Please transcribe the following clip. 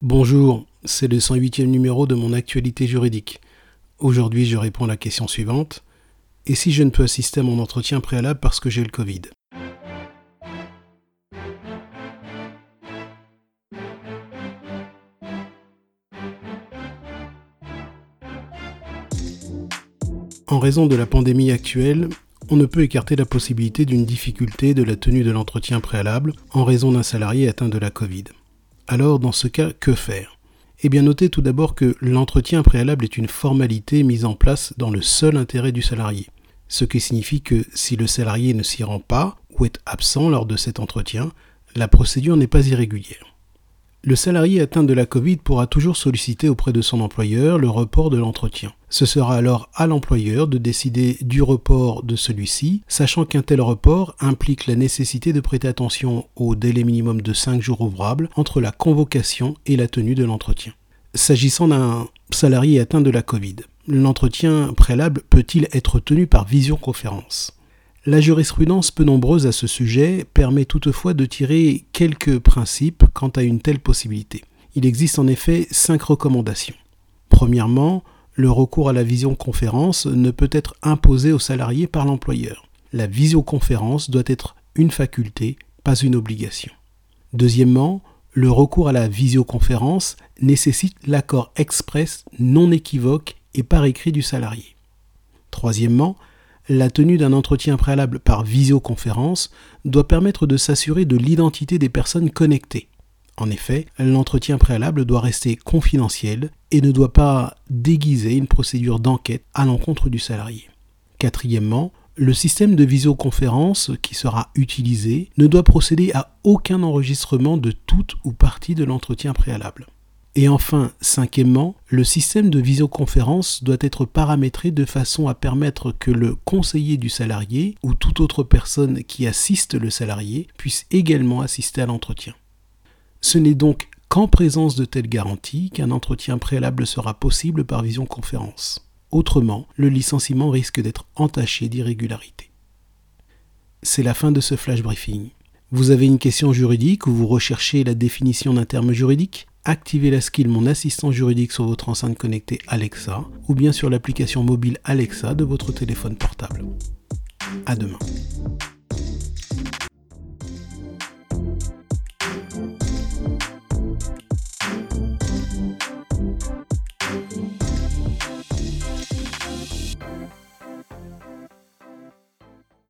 Bonjour, c'est le 108e numéro de mon actualité juridique. Aujourd'hui, je réponds à la question suivante. Et si je ne peux assister à mon entretien préalable parce que j'ai le Covid? En raison de la pandémie actuelle, on ne peut écarter la possibilité d'une difficulté de la tenue de l'entretien préalable en raison d'un salarié atteint de la Covid. Alors, dans ce cas, que faire? Eh bien, notez tout d'abord que l'entretien préalable est une formalité mise en place dans le seul intérêt du salarié, ce qui signifie que si le salarié ne s'y rend pas ou est absent lors de cet entretien, la procédure n'est pas irrégulière. Le salarié atteint de la Covid pourra toujours solliciter auprès de son employeur le report de l'entretien. Ce sera alors à l'employeur de décider du report de celui-ci, sachant qu'un tel report implique la nécessité de prêter attention au délai minimum de 5 jours ouvrables entre la convocation et la tenue de l'entretien. S'agissant d'un salarié atteint de la Covid, l'entretien préalable peut-il être tenu par visioconférence? La jurisprudence peu nombreuse à ce sujet permet toutefois de tirer quelques principes quant à une telle possibilité. Il existe en effet cinq recommandations. Premièrement, le recours à la visioconférence ne peut être imposé aux salariés par l'employeur. La visioconférence doit être une faculté, pas une obligation. Deuxièmement, le recours à la visioconférence nécessite l'accord express non équivoque et par écrit du salarié. Troisièmement, la tenue d'un entretien préalable par visioconférence doit permettre de s'assurer de l'identité des personnes connectées. En effet, l'entretien préalable doit rester confidentiel et ne doit pas déguiser une procédure d'enquête à l'encontre du salarié. Quatrièmement, le système de visioconférence qui sera utilisé ne doit procéder à aucun enregistrement de toute ou partie de l'entretien préalable. Et enfin, cinquièmement, le système de visioconférence doit être paramétré de façon à permettre que le conseiller du salarié ou toute autre personne qui assiste le salarié puisse également assister à l'entretien. Ce n'est donc qu'en présence de telles garanties qu'un entretien préalable sera possible par visioconférence. Autrement, le licenciement risque d'être entaché d'irrégularité. C'est la fin de ce flash briefing. Vous avez une question juridique ou vous recherchez la définition d'un terme juridique? Activez la skill Mon assistant juridique sur votre enceinte connectée Alexa ou bien sur l'application mobile Alexa de votre téléphone portable. À demain.